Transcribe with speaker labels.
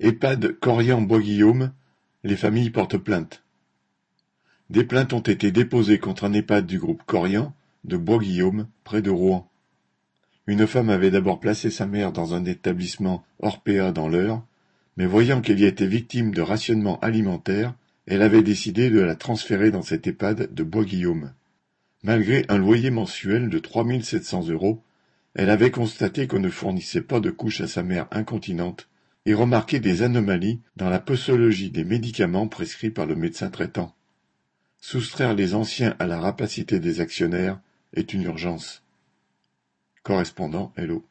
Speaker 1: Ehpad Corian-Bois-Guillaume, les familles portent plainte. Des plaintes ont été déposées contre un Ehpad du groupe Corian de Bois-Guillaume, près de Rouen. Une femme avait d'abord placé sa mère dans un établissement Orpea dans l'Eure, mais voyant qu'elle y était victime de rationnement alimentaire, elle avait décidé de la transférer dans cet Ehpad de Bois-Guillaume. Malgré un loyer mensuel de 3 700 euros, elle avait constaté qu'on ne fournissait pas de couches à sa mère incontinente et remarqué des anomalies dans la posologie des médicaments prescrits par le médecin traitant. Soustraire les anciens à la rapacité des actionnaires est une urgence. Correspondant Hello.